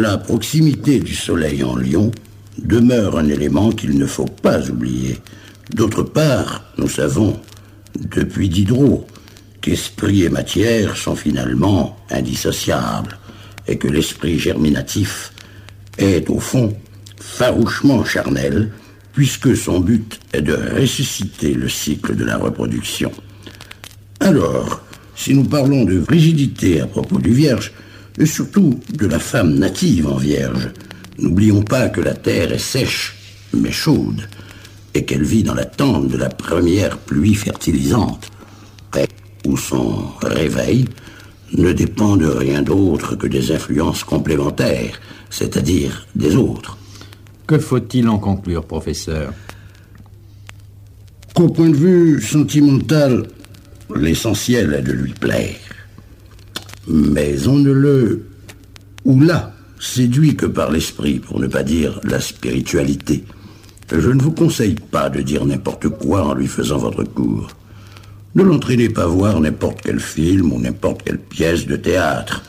La proximité du Soleil en Lion demeure un élément qu'il ne faut pas oublier. D'autre part, nous savons, depuis Diderot, qu'esprit et matière sont finalement indissociables et que l'esprit germinatif est au fond farouchement charnel puisque son but est de ressusciter le cycle de la reproduction. Alors, si nous parlons de rigidité à propos du vierge, et surtout de la femme native en vierge, n'oublions pas que la terre est sèche, mais chaude, et qu'elle vit dans l'attente de la première pluie fertilisante, où son réveil ne dépend de rien d'autre que des influences complémentaires, c'est-à-dire des autres. Que faut-il en conclure, professeur? Qu'au point de vue sentimental, l'essentiel est de lui plaire. Mais on ne le ou l'a séduit que par l'esprit, pour ne pas dire la spiritualité. Je ne vous conseille pas de dire n'importe quoi en lui faisant votre cours. Ne l'entraînez pas voir n'importe quel film ou n'importe quelle pièce de théâtre.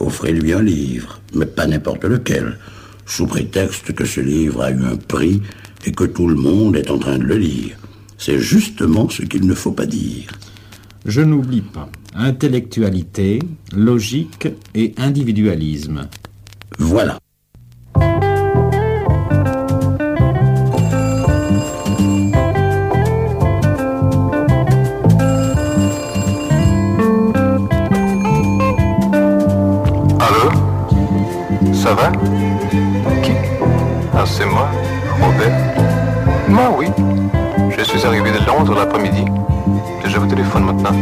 Offrez-lui un livre, mais pas n'importe lequel, sous prétexte que ce livre a eu un prix et que tout le monde est en train de le lire. C'est justement ce qu'il ne faut pas dire. Je n'oublie pas. Intellectualité, logique et individualisme. Voilà. Allô? Ça va? Qui Ah, c'est moi, Robert. Moi, oui. Je suis arrivé de Londres l'après-midi. Je vous téléphone maintenant.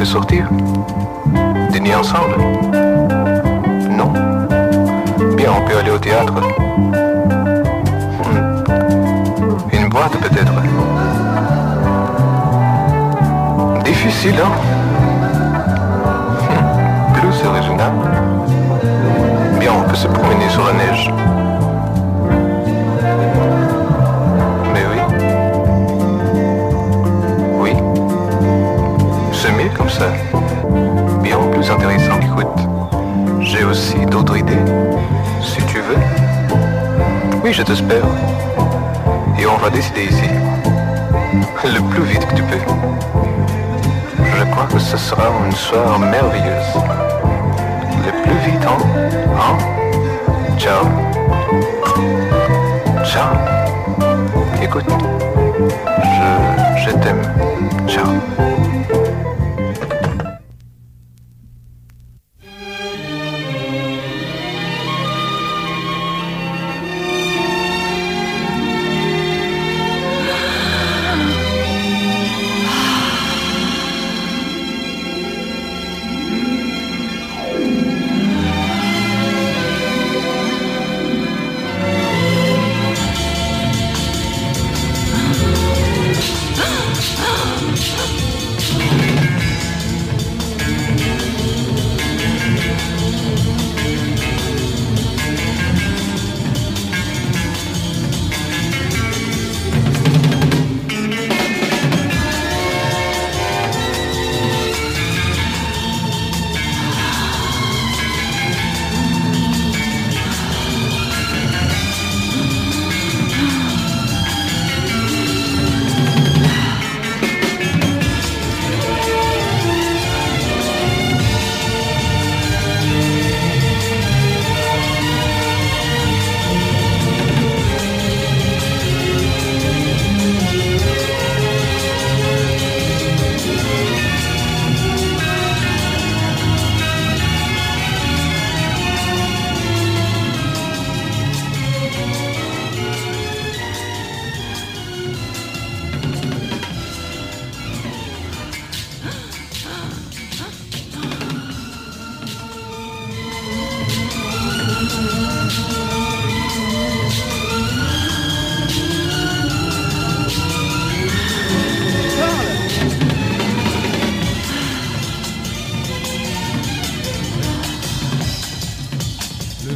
Peut sortir. Dîner ensemble. Non? Bien, on peut aller au théâtre. Hmm. Une boîte peut-être. Difficile, hein? Hmm. Plus original. Bien, on peut se promener sur la neige. J'ai aussi d'autres idées, si tu veux. Oui, je t'espère. Et on va décider ici. Le plus vite que tu peux. Je crois que ce sera une soirée merveilleuse. Le plus vite, hein? Hein? Ciao. Ciao. Écoute, je, je t'aime. Ciao.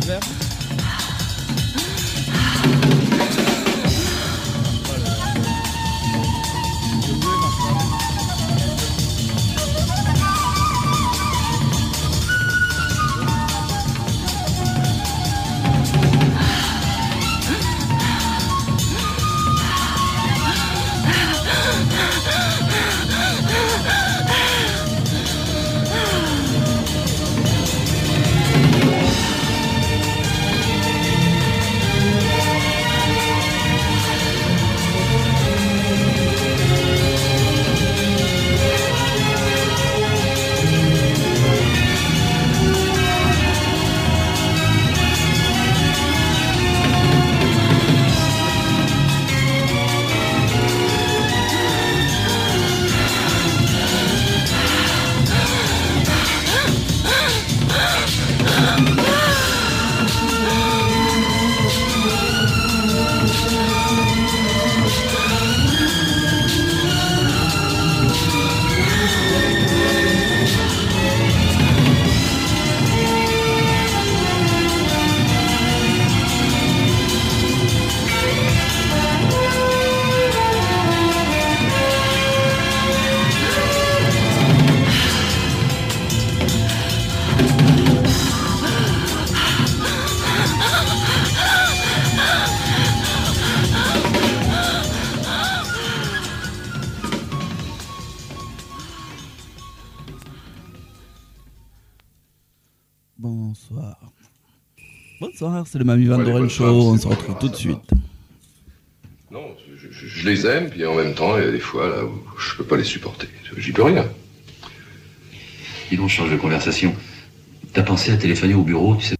Yeah. c'est le Mamie Van ouais, Doren On se retrouve tout de suite. Non, je, les aime, puis en même temps, il y a des fois là où je peux pas les supporter. J'y peux rien. Dis donc, change de conversation. T'as pensé à téléphoner au bureau, tu sais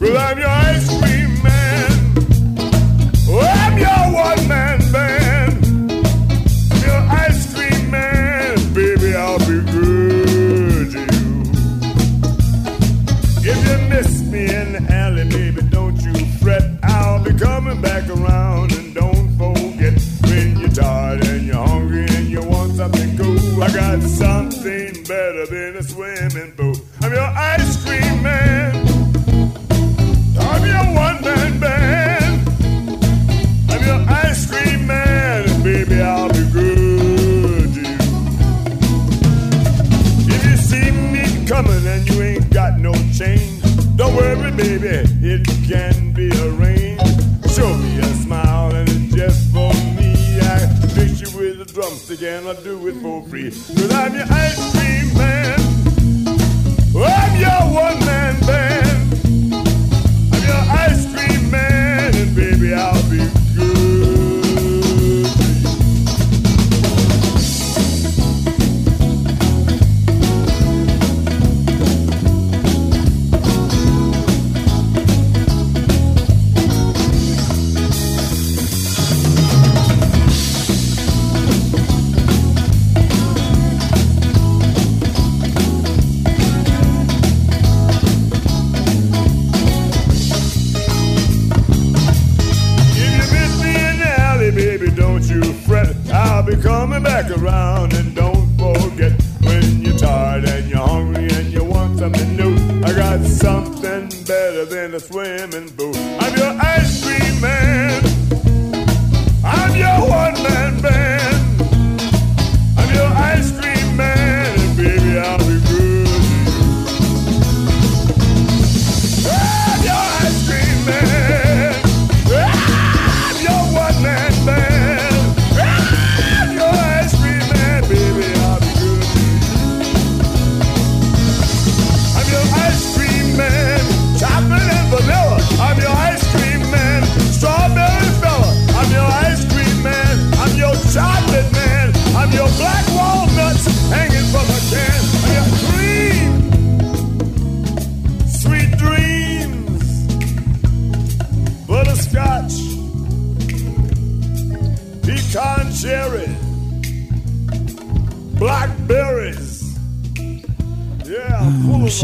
Well, I'm your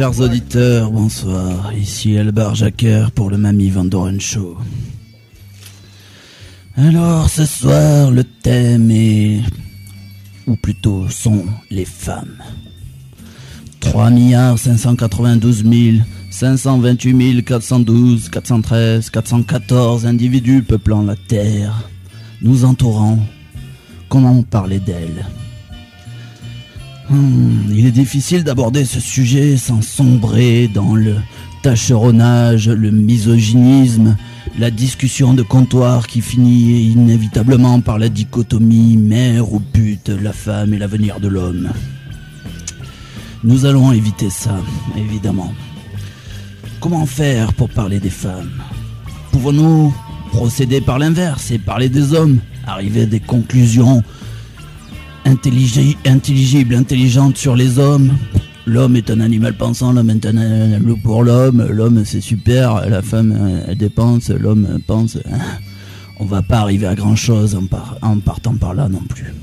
Chers auditeurs, bonsoir. Ici Elbar Jacquer pour le Mamie Van Doren Show. Alors ce soir, le thème est, ou plutôt sont les femmes. 3 milliards 592 528 412 413 414 individus peuplant la Terre, nous entourant. Comment parler d'elles? Hmm, il est difficile d'aborder ce sujet sans sombrer dans le tâcheronnage, le misogynisme, la discussion de comptoir qui finit inévitablement par la dichotomie mère ou pute, la femme et l'avenir de l'homme. Nous allons éviter ça, évidemment. Comment faire pour parler des femmes? Pouvons-nous procéder par l'inverse et parler des hommes? Arriver à des conclusions intelligible, intelligente sur les hommes. L'homme est un animal pensant, l'homme est un animal pour l'homme, l'homme c'est super, la femme elle dépense, l'homme pense. On va pas arriver à grand chose en, en partant par là non plus.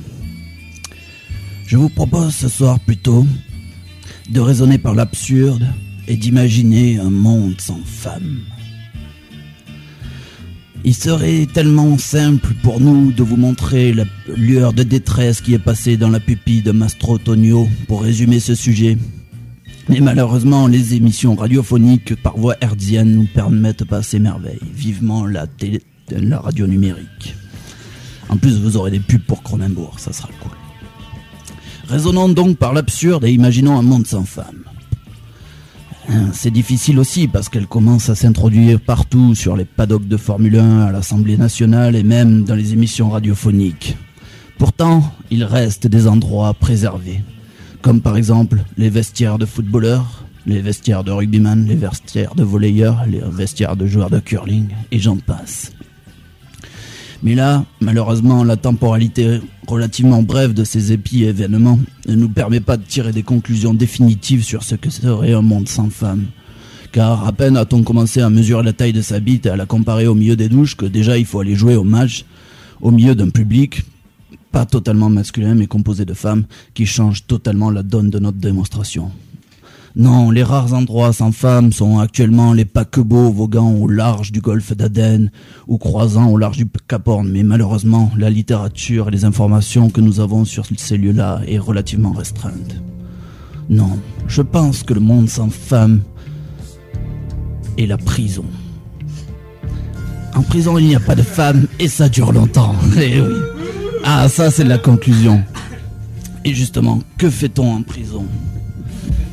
Je vous propose ce soir plutôt de raisonner par l'absurde et d'imaginer un monde sans femmes. Il serait tellement simple pour nous de vous montrer la lueur de détresse qui est passée dans la pupille de Mastro Tonio pour résumer ce sujet. Mais malheureusement, les émissions radiophoniques par voie hertzienne ne nous permettent pas ces merveilles. Vivement la, la radio numérique. En plus, vous aurez des pubs pour Cronenbourg, ça sera cool. Raisonnons donc par l'absurde et imaginons un monde sans femmes. Hein, C'est difficile aussi parce qu'elles commencent à s'introduire partout sur les paddocks de Formule 1, à l'Assemblée nationale et même dans les émissions radiophoniques. Pourtant, il reste des endroits préservés, comme par exemple les vestiaires de footballeurs, les vestiaires de rugbyman, les vestiaires de volleyeurs, les vestiaires de joueurs de curling, et j'en passe. Mais là, malheureusement, la temporalité relativement brève de ces épis événements ne nous permet pas de tirer des conclusions définitives sur ce que serait un monde sans femmes. Car à peine a-t-on commencé à mesurer la taille de sa bite et à la comparer au milieu des douches que déjà il faut aller jouer au match au milieu d'un public pas totalement masculin mais composé de femmes qui change totalement la donne de notre démonstration. Non, les rares endroits sans femmes sont actuellement les paquebots voguant au large du golfe d'Aden ou croisant au large du Cap Horn. Mais malheureusement, la littérature et les informations que nous avons sur ces lieux-là est relativement restreinte. Non, je pense que le monde sans femmes est la prison. En prison, il n'y a pas de femmes et ça dure longtemps. Eh oui. Ah, ça, c'est la conclusion. Et justement, que fait-on en prison?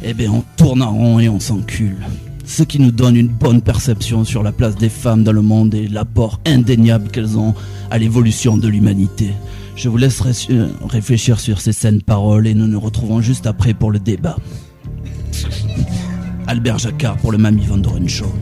Eh bien, on tourne en rond et on s'encule. Ce qui nous donne une bonne perception sur la place des femmes dans le monde et l'apport indéniable qu'elles ont à l'évolution de l'humanité. Je vous laisse euh, réfléchir sur ces saines paroles et nous nous retrouvons juste après pour le débat. Albert Jacquard pour le Mamie Van Show.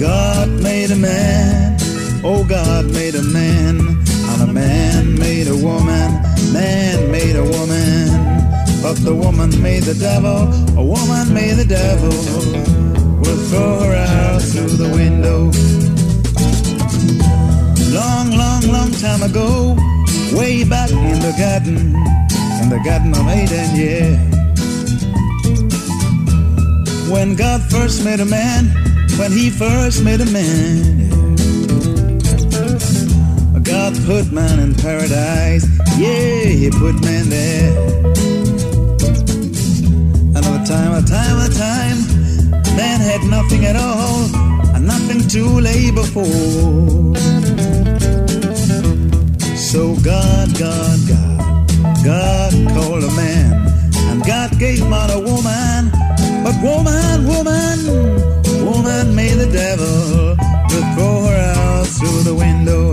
God made a man, oh God made a man, and a man made a woman, man made a woman. But the woman made the devil, a woman made the devil. We'll throw her out through the window. Long, long, long time ago, way back in the garden, in the garden of Eden, yeah. When God first made a man, when he first made a man, God put man in paradise, yeah, he put man there. Another time, a time, a time, man had nothing at all, and nothing to labor for. So God, God, God, God called a man, and God gave man a woman, but woman, woman, woman made the devil to throw her out through the window.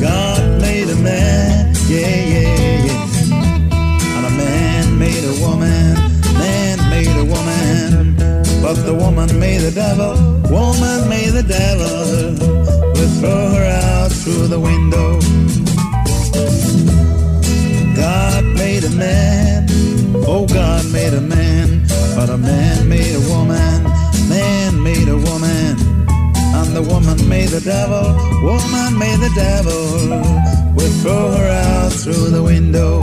God made a man, yeah, yeah, yeah. And a man made a woman, man made a woman. But the woman made the devil, woman made the devil. We'll throw her out through the window. God made a man, oh God made a man. But a man made a woman, man made a woman. And the woman made the devil, woman made the devil. We'll throw her out through the window.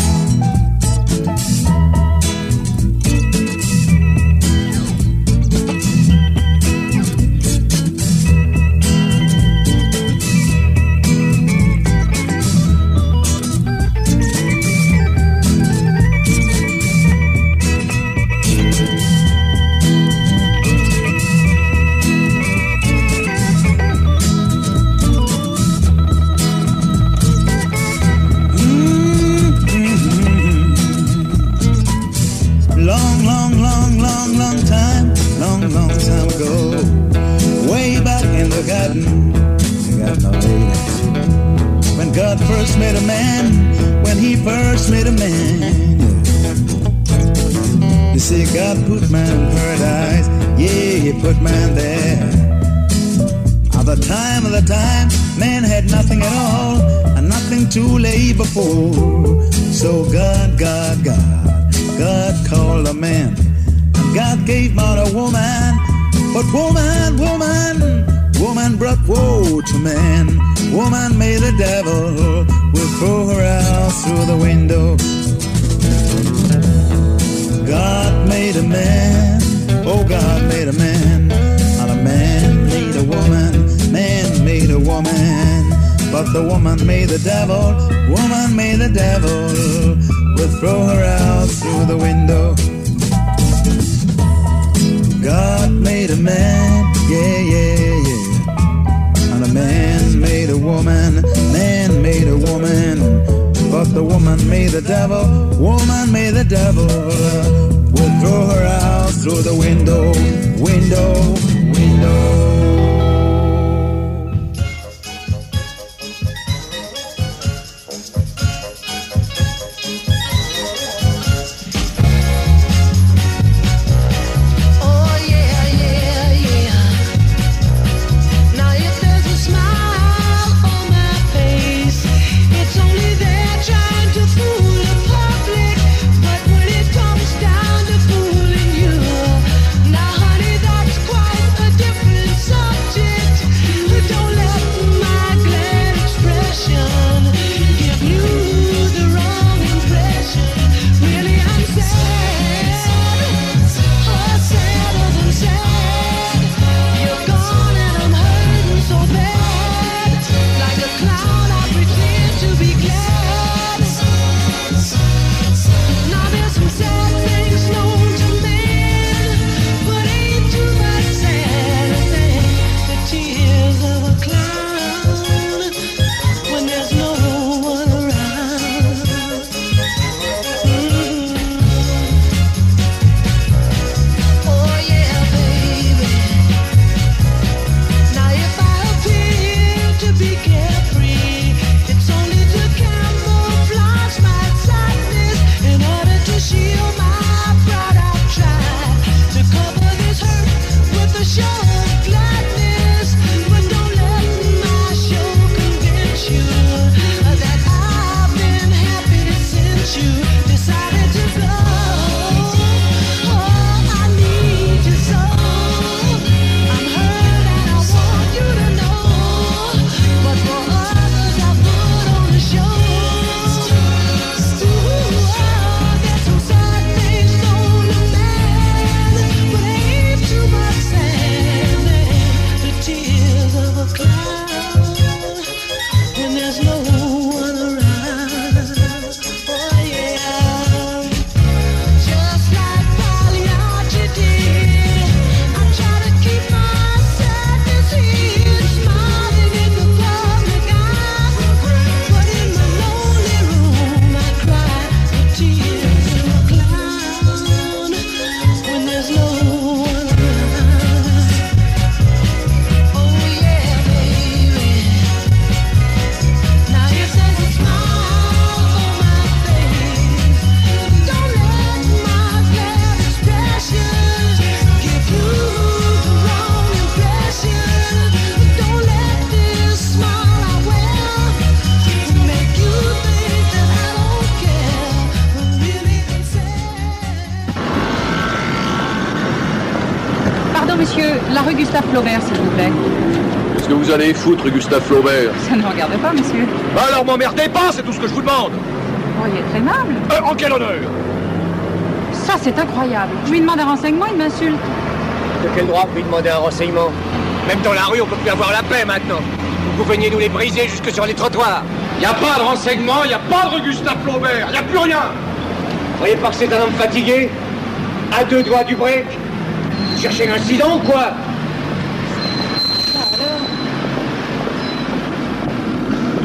Flaubert, s'il vous plaît. Qu'est-ce que vous allez foutre, Gustave Flaubert Ça ne regarde pas, monsieur. Alors m'emmerdez pas, c'est tout ce que je vous demande oh, il est très aimable. Euh, en quel honneur Ça, c'est incroyable. Je lui demande un renseignement, il m'insulte. De quel droit vous lui demander un renseignement Même dans la rue, on peut plus avoir la paix maintenant. Vous veniez nous les briser jusque sur les trottoirs. Il n'y a pas de renseignement, il n'y a pas de Gustave Flaubert, il n'y a plus rien Vous voyez pas que c'est un homme fatigué? À deux doigts du break? Cherchez l'incident ou quoi?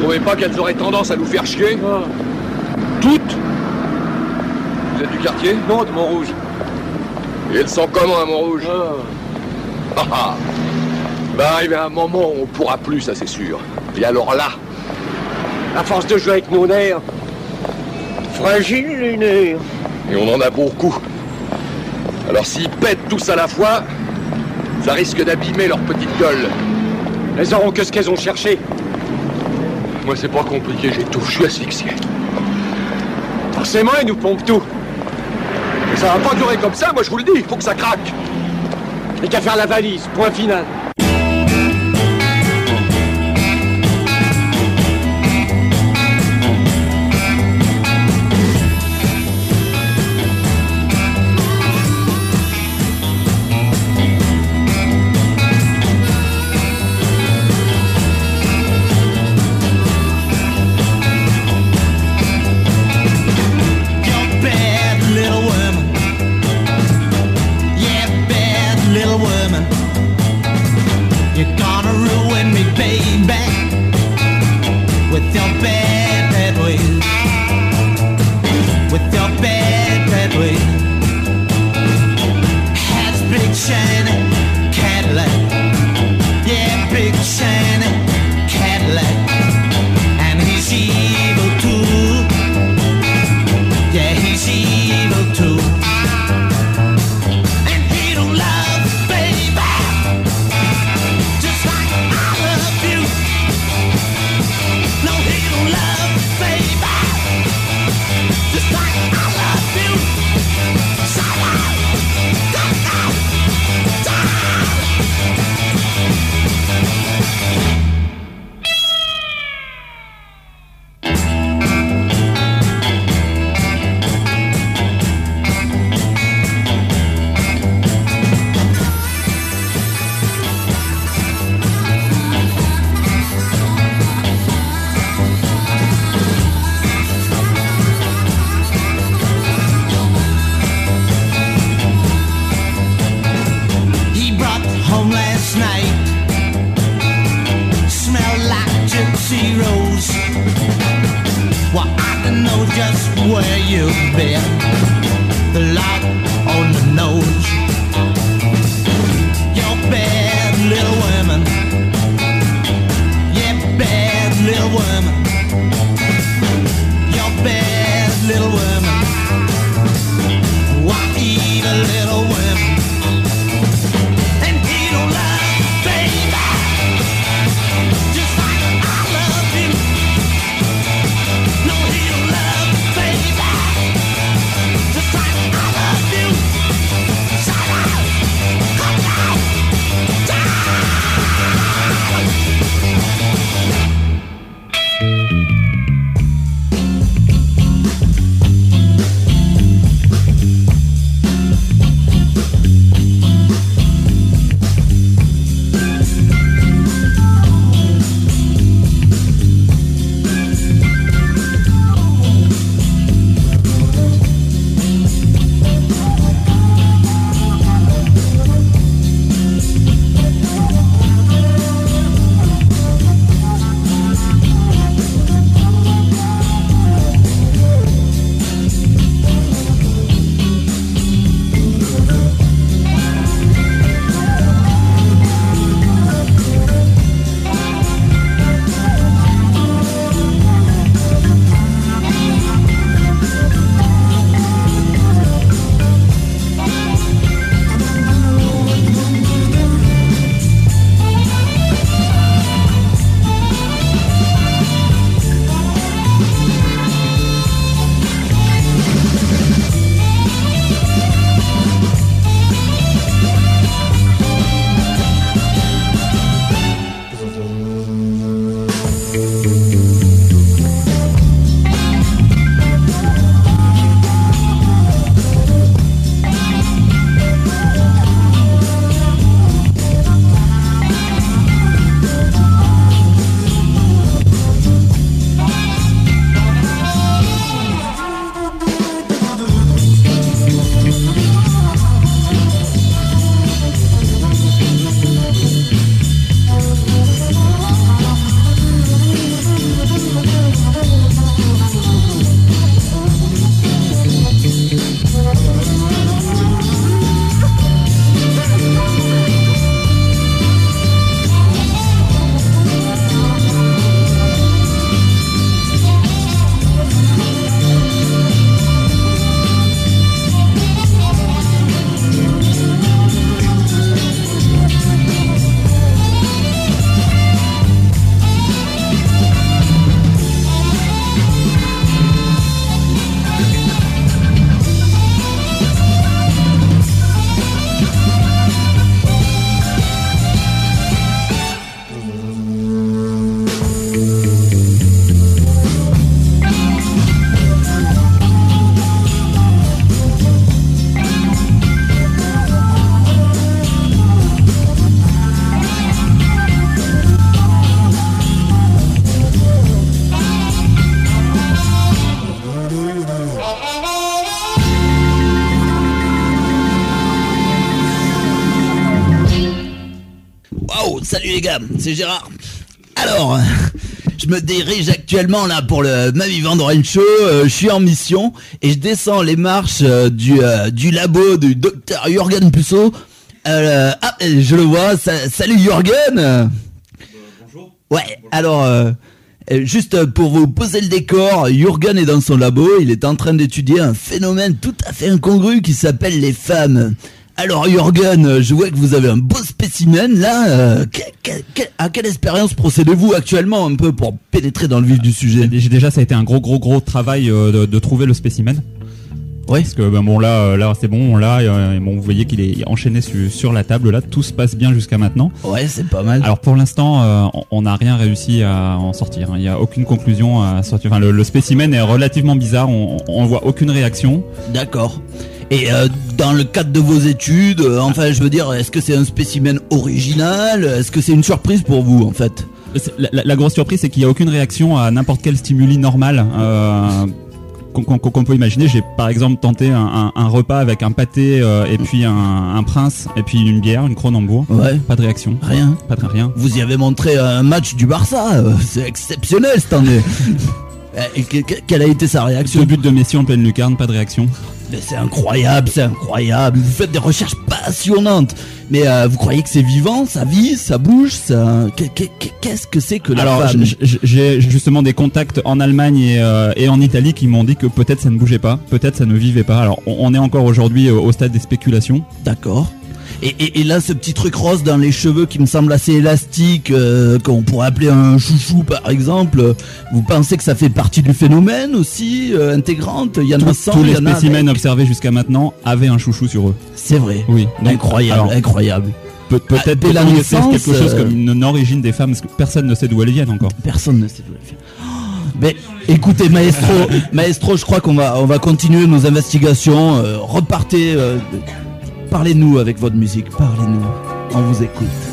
Vous ne trouvez pas qu'elles auraient tendance à nous faire chier. Ah. Toutes Vous êtes du quartier Non, de Montrouge. Et elles sont comment à Montrouge Ah ah, ah. Ben, Va arriver un moment où on pourra plus, ça c'est sûr. Et alors là À force de jouer avec nos nerfs, fragiles les nerfs. Et on en a beaucoup. Alors s'ils pètent tous à la fois, ça risque d'abîmer leur petite gueule. Elles auront que ce qu'elles ont cherché. Moi c'est pas compliqué, j'ai tout, je suis asphyxié. Forcément, elles nous pompent tout. Mais ça va pas durer comme ça, moi je vous le dis, il faut que ça craque. Et qu'à faire la valise, point final. bed salut les gars, c'est Gérard. Alors, je me dirige actuellement là pour le Ma Vivant Ranch Show. euh, je suis en mission et je descends les marches euh, du, euh, du labo du docteur Jürgen Pusso. Euh, ah, je le vois. sa- salut Jürgen. bonjour. Ouais. Alors, juste pour vous poser le décor, Jürgen est dans son labo. Il est en train d'étudier un phénomène tout à fait incongru qui s'appelle les femmes. Alors Jürgen, euh, je vois que vous avez un beau spécimen là. euh, que- que- que- à quelle expérience procédez-vous actuellement un peu pour pénétrer dans le vif du sujet déjà ça a été un gros gros gros travail euh, de, de trouver le spécimen. Ouais. Parce que ben, bon là là c'est bon là euh, bon vous voyez qu'il est enchaîné su- sur la table là tout se passe bien jusqu'à maintenant. Ouais c'est pas mal. Alors pour l'instant euh, on- n'a rien réussi à en sortir. hein. Il n'y a aucune conclusion à sortir. Enfin le, le spécimen est relativement bizarre. On, on voit aucune réaction. D'accord. Et euh, dans le cadre de vos études, euh, enfin je veux dire, est-ce que c'est un spécimen original? Est-ce que c'est une surprise pour vous en fait? La, la- la grosse surprise, c'est qu'il n'y a aucune réaction à n'importe quel stimuli normal euh, qu'on peut imaginer. J'ai par exemple tenté un, un- un repas avec un pâté euh, et puis un, un prince et puis une bière, une Kronenbourg. Ouais. Pas de réaction. Rien. Pas de rien. Vous y avez montré un match du Barça, c'est exceptionnel cette année. Que- quelle a été sa réaction? Deux buts de Messi en pleine lucarne, pas de réaction. Mais c'est incroyable, c'est incroyable. Vous faites des recherches passionnantes. Mais euh, vous croyez que c'est vivant, ça vit, ça bouge, ça. que- que- que- Qu'est-ce que c'est que la Alors femme? j'ai justement des contacts en Allemagne et, euh, et en Italie qui m'ont dit que peut-être ça ne bougeait pas, peut-être ça ne vivait pas. Alors on, on est encore aujourd'hui au, au stade des spéculations. D'accord. Et, et- et là, ce petit truc rose dans les cheveux qui me semble assez élastique, euh, qu'on pourrait appeler un chouchou par exemple, euh, vous pensez que ça fait partie du phénomène aussi, euh, intégrante? Il y en a Tous- sans, Tous il les spécimens avec. observés jusqu'à maintenant avaient un chouchou sur eux. C'est vrai. Oui. Donc, Incroyable, alors, incroyable. Peut- Peut-être Ah, dès peut quelque chose euh, comme une origine des femmes, parce que personne ne sait d'où elles viennent encore. Personne ne sait d'où elle vient. Oh, Mais écoutez, maestro, maestro, je crois qu'on va, on va continuer nos investigations. euh, repartez, euh, parlez-nous avec votre musique, parlez-nous. On vous écoute.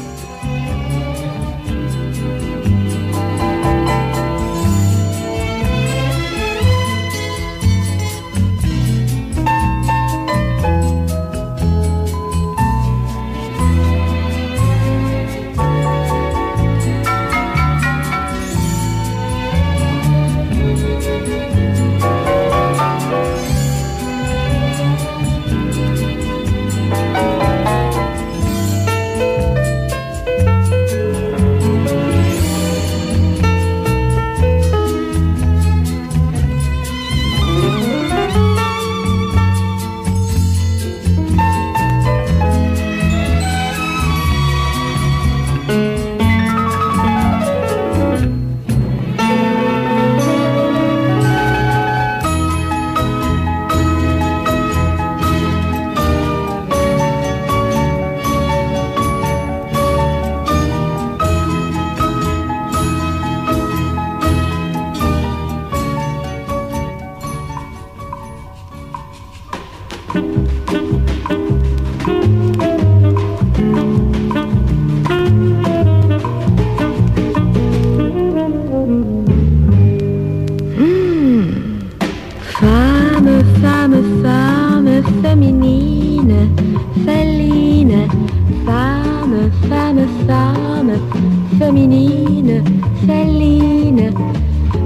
Féminine, féline,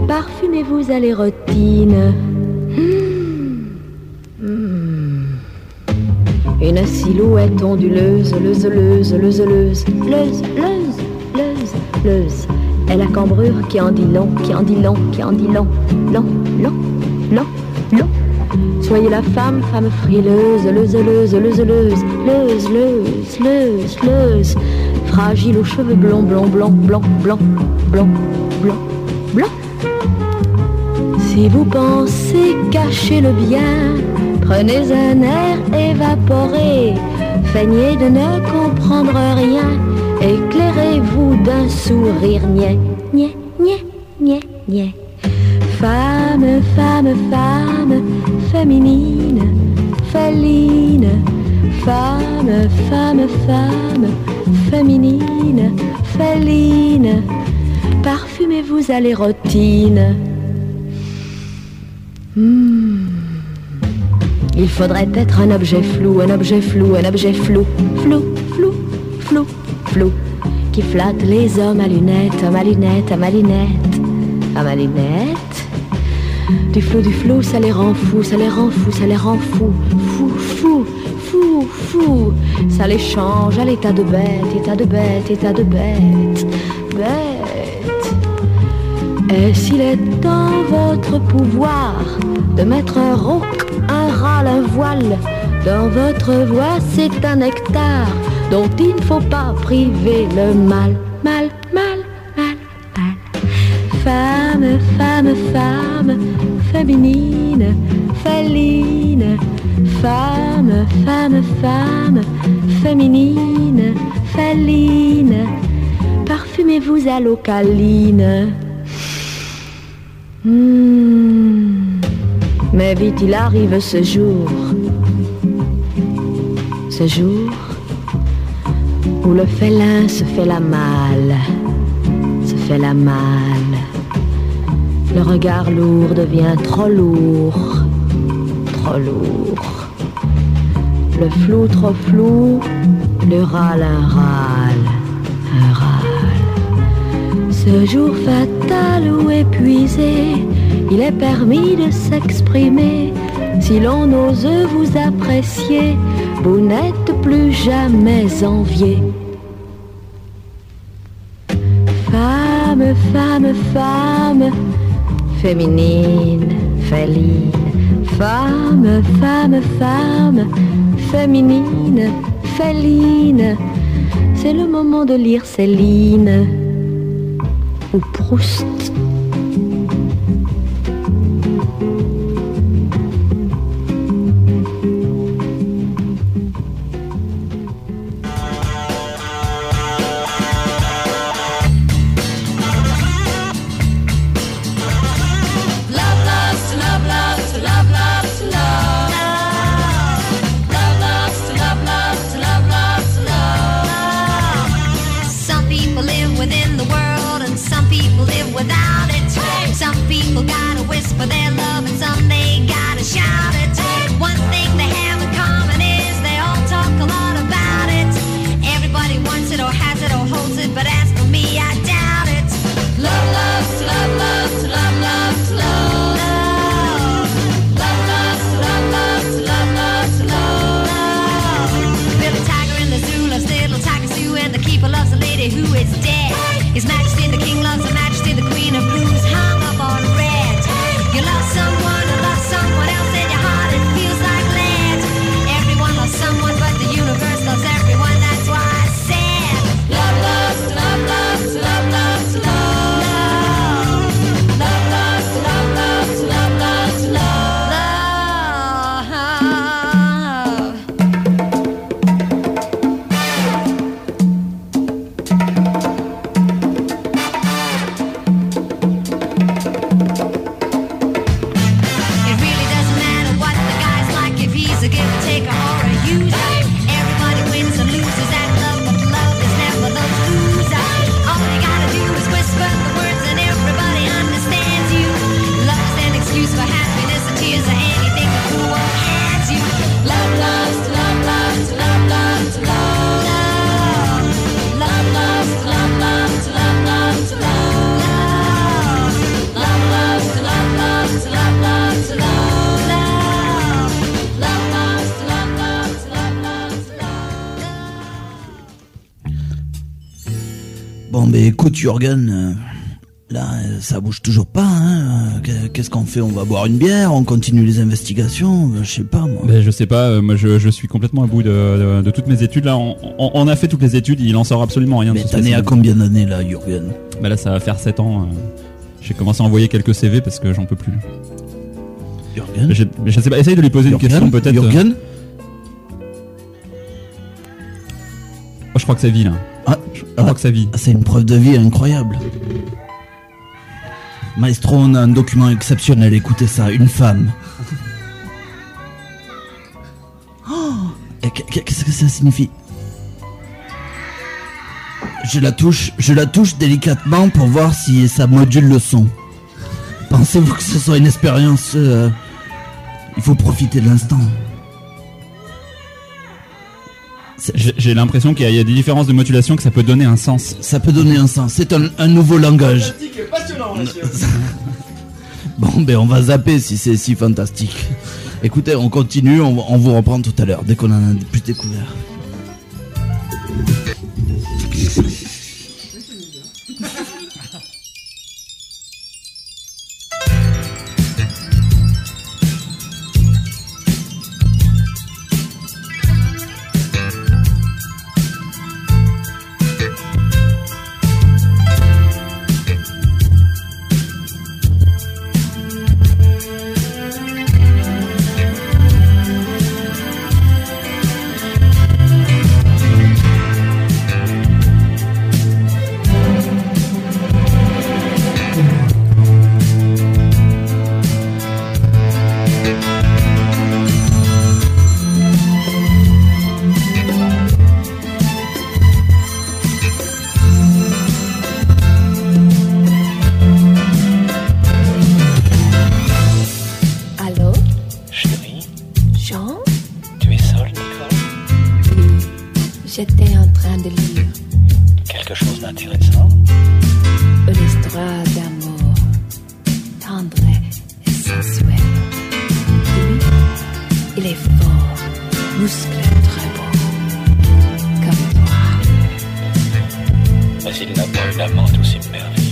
parfumez-vous à l'érotine. Hmm. Une silhouette onduleuse, leuse, leuse, leuse, leuse, leuse, leuse, leuse, leuse. Elle a cambrure qui en dit long, qui en dit long, qui en dit long, long, long, long, long. Soyez la femme, femme frileuse, leuse, leuse, leuse, leuse, leuse, leuse, leuse, leuse. Fragile aux cheveux blonds, blonds, blancs, blancs, blancs, blancs, blancs, blancs. Si vous pensez cacher le bien, prenez un air évaporé, feignez de ne comprendre rien, éclairez-vous d'un sourire niais, niais, niais, niais, niais. Femme, femme, femme, féminine, féline, femme, femme, femme, féminine, féline, parfumez-vous à l'érotine. Hmm. Il faudrait être un objet flou, un objet flou, un objet flou, flou, flou, flou, flou. qui flatte les hommes à lunettes, à lunettes, hommes à lunettes, hommes à lunettes. Du flou, du flou, ça les rend fous, ça les rend fous, ça les rend fous, fou, fou, fou. Ça les change à l'état de bête, état de bête, état de bête, bête. Et s'il est en votre pouvoir de mettre un roc, un râle, un voile dans votre voix, c'est un nectar dont il ne faut pas priver le mal, mal, mal, mal, mal. Femme, femme, femme, féminine, féline. Femme, femme, femme, féminine, féline. Parfumez-vous à l'eau câline. Hmm. Mais vite il arrive ce jour, ce jour où le félin se fait la malle, se fait la malle. Le regard lourd devient trop lourd, trop lourd. Le flou trop flou, le râle un râle, un râle. Ce jour fatal ou épuisé, il est permis de s'exprimer. Si l'on ose vous apprécier, vous n'êtes plus jamais envié. Femme, femme, femme, féminine, féline. Femme, femme, femme, féminine, féline. C'est le moment de lire Céline ou Proust. Écoute, Jürgen, euh, là, ça bouge toujours pas. Hein. Qu'est- Qu'est-ce qu'on fait? On va boire une bière On continue les investigations Euh, Je sais pas, moi. Ben, je sais pas, euh, moi je, je suis complètement à bout de, de- de toutes mes études. Là, on, on- on a fait toutes les études, il en sort absolument rien. Mais t'en es à combien d'années, là, Jürgen? Bah là, ça va faire 7 ans. J'ai commencé à envoyer quelques CV parce que j'en peux plus. Jürgen? Mais Je sais pas, essaye de lui poser une question peut-être. Jürgen? Oh, je crois que ça vit là. Ah, Je crois que ça vit. C'est une preuve de vie incroyable. Maestro, on a un document exceptionnel, écoutez ça, une femme. Oh Qu'est-ce que ça signifie? Je la touche, je la touche délicatement pour voir si ça module le son. Pensez-vous que ce soit une expérience euh, Il faut profiter de l'instant. J'ai l'impression qu'il y, a des différences de modulation que ça peut donner un sens. Ça peut donner un sens. C'est un, un, nouveau langage. Passionnant, bon, ben on va zapper si c'est si fantastique. Écoutez, on continue, on vous reprend tout à l'heure, dès qu'on en a plus découvert. Il est fort, musclé, très beau, comme toi. Mais il n'a pas eu l'amante aussi merveilleuse.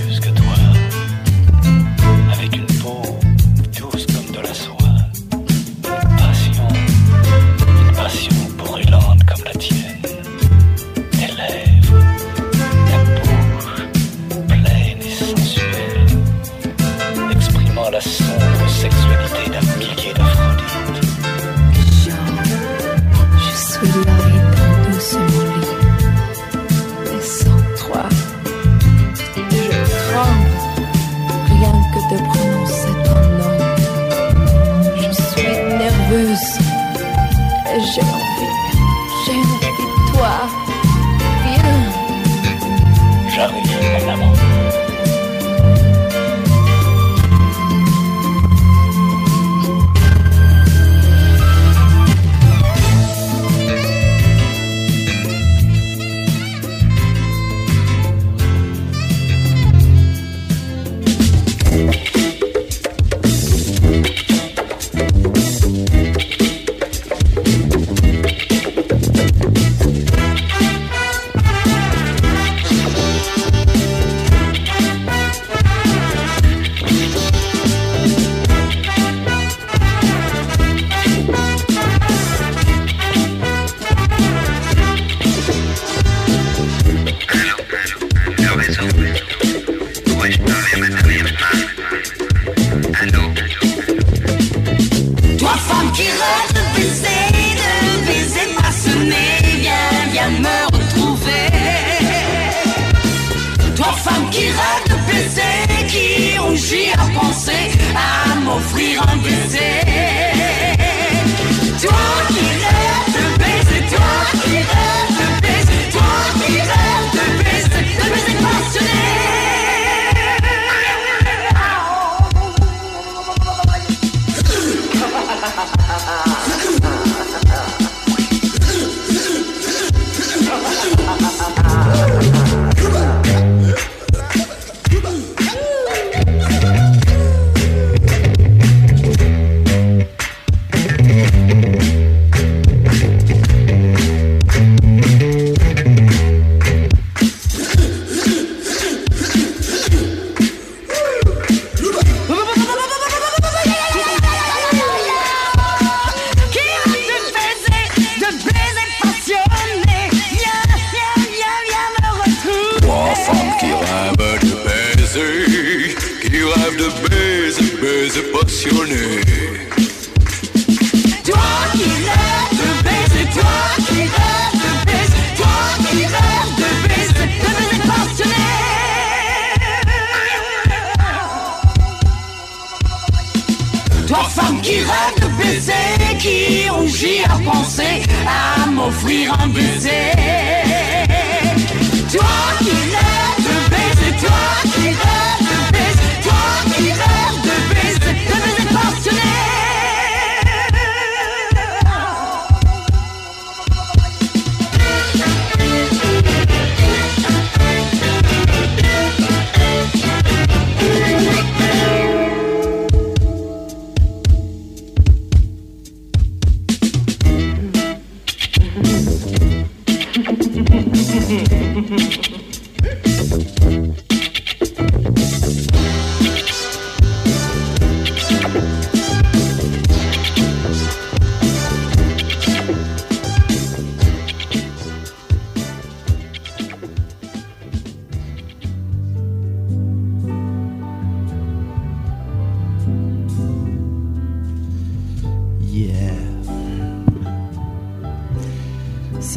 réfléchis à penser à m'offrir un baiser.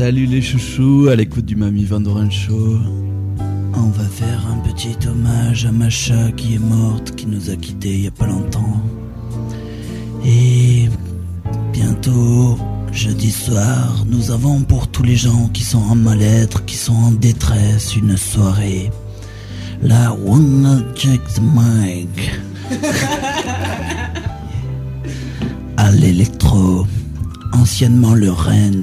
Salut les chouchous, à l'écoute du Mamie Vandoren Show. On va faire un petit hommage à Macha qui est morte, qui nous a quittés il y a pas longtemps. Et bientôt, jeudi soir, nous avons pour tous les gens qui sont en mal-être, qui sont en détresse, une soirée. La Wanna Check the Mic. à l'électro, anciennement le Rennes.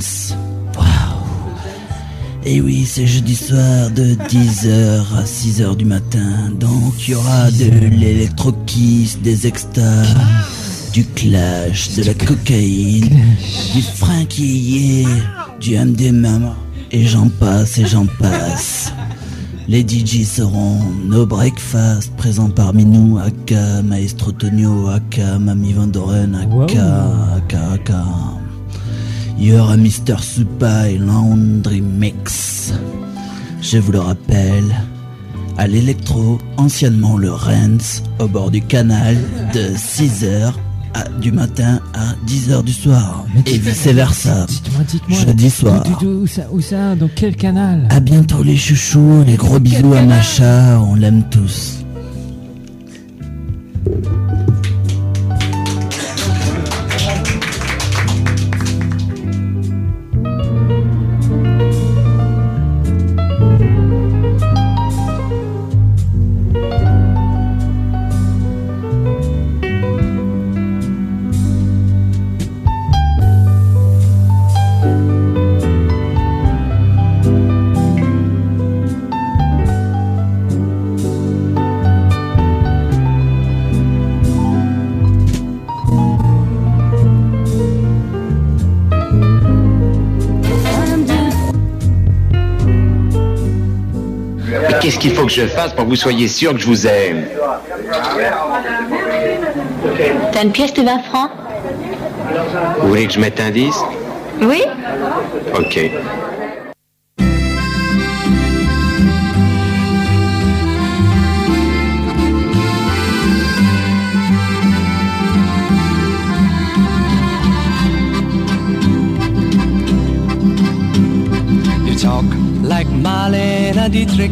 Et oui, c'est jeudi soir de 10h à 6h du matin. Donc il y aura de l'électro-kiss, des extas, du clash, de la cocaïne, du franquillé, du MDMA, et j'en passe et j'en passe. Les DJ seront No Breakfast, présents parmi nous, Aka, Maestro Tonio, Aka, Mami Van Doren, Aka, Aka, Aka. Il y aura Mr. Supai Laundry Mix. Je vous le rappelle, à l'électro, anciennement le Rennes, au bord du canal, de 6h à- du matin à 10h du soir. Et vice versa. Dites-moi, dites-moi. Jeudi soir. Ça, où ça Dans quel canal À bientôt les chouchous, les gros bisous à Macha, on l'aime tous. Qu'il faut que je fasse pour que vous soyez sûr que je vous aime. T'as une pièce de 20 francs Vous voulez que je mette un 10 Oui. Ok. You talk like Marlene Dietrich,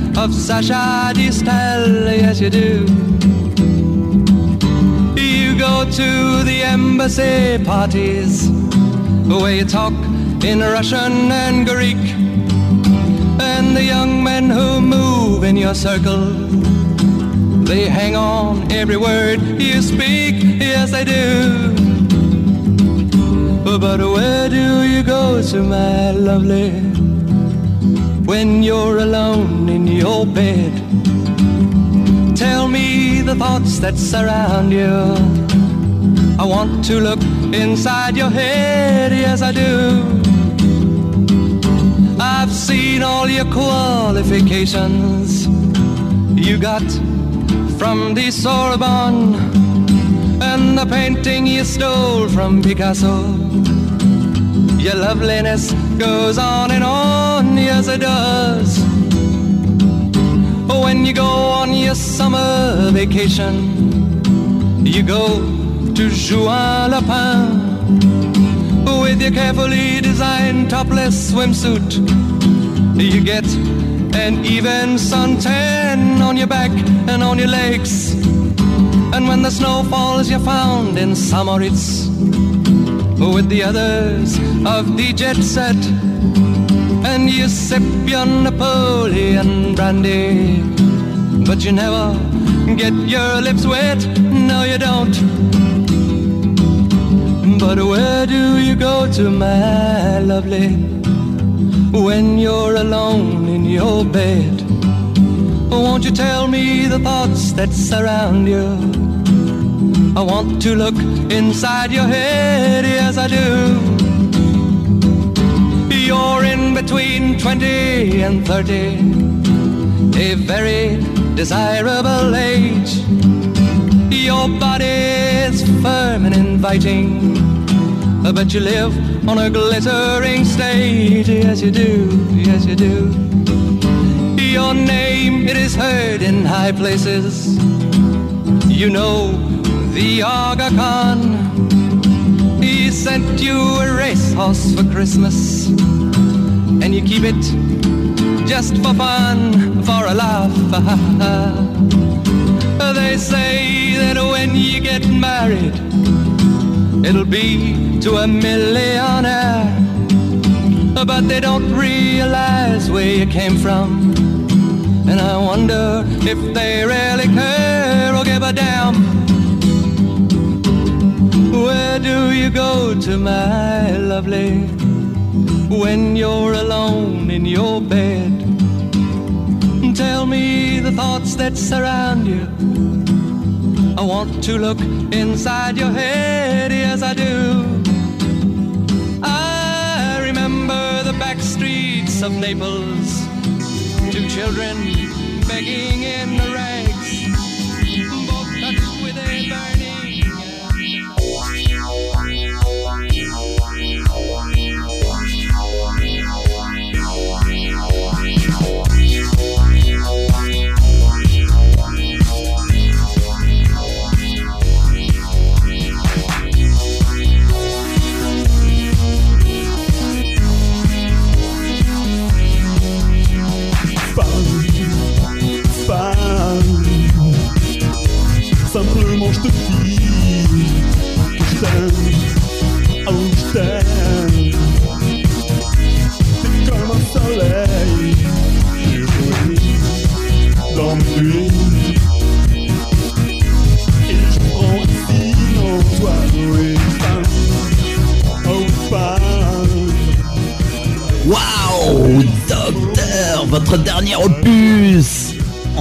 of Sasha Distel, yes you do. You go to the embassy parties where you talk in Russian and Greek and the young men who move in your circle they hang on every word you speak, yes they do. But where do you go to, my lovely, when you're alone in your bed? Tell me the thoughts that surround you. I want to look inside your head, yes I do. I've seen all your qualifications you got from the Sorbonne and the painting you stole from Picasso. Your loveliness goes on and on, yes it does. When you go on your summer vacation, you go to Juan Lapin with your carefully designed topless swimsuit. You get an even suntan on your back and on your legs. And when the snow falls, you're found in Samoritz with the others of the jet set. And You sip your Napoleon brandy, but you never get your lips wet. No, you don't. But where do you go to, my lovely, when you're alone in your bed? Won't you tell me the thoughts that surround you? I want to look inside your head, yes I do. You're in between 20 and 30, a very desirable age. Your body's firm and inviting, but you live on a glittering stage. Yes, you do, yes, you do. Your name, it is heard in high places. You know the Aga Khan. He sent you a racehorse for Christmas, and you keep it just for fun, for a laugh. They say that when you get married, it'll be to a millionaire. But they don't realize where you came from. And I wonder if they really care or give a damn. Where do you go to, my lovely, when you're alone in your bed? Tell me the thoughts that surround you. I want to look inside your head, yes, I do. I remember the back streets of Naples, two children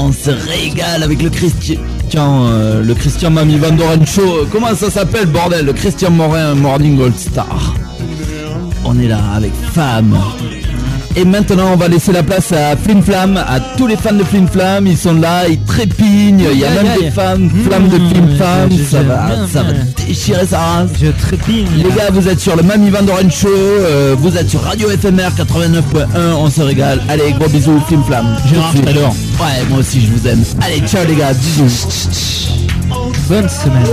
On se régale avec le Christian, euh, le Christian Mami Van Show. Comment ça s'appelle, bordel? Le Christian Morin Morning Gold Star. On est là avec Femme. Et maintenant, on va laisser la place à Flim Flam, à tous les fans de Flim Flam. Ils sont là, ils trépignent. Il y a même des fans, Mmh, flammes de Flim Flam. je- Ça va, ça va déchirer sa race. Je trépigne. Les gars, vous êtes sur le Mami Van Doren Show. euh, vous êtes sur Radio FMR 89.1. On se régale. Allez, gros bisous, Flim Flam. Suite. alors. Ouais, moi aussi, je vous aime. Allez, ciao les gars. Bisous. Bonne semaine.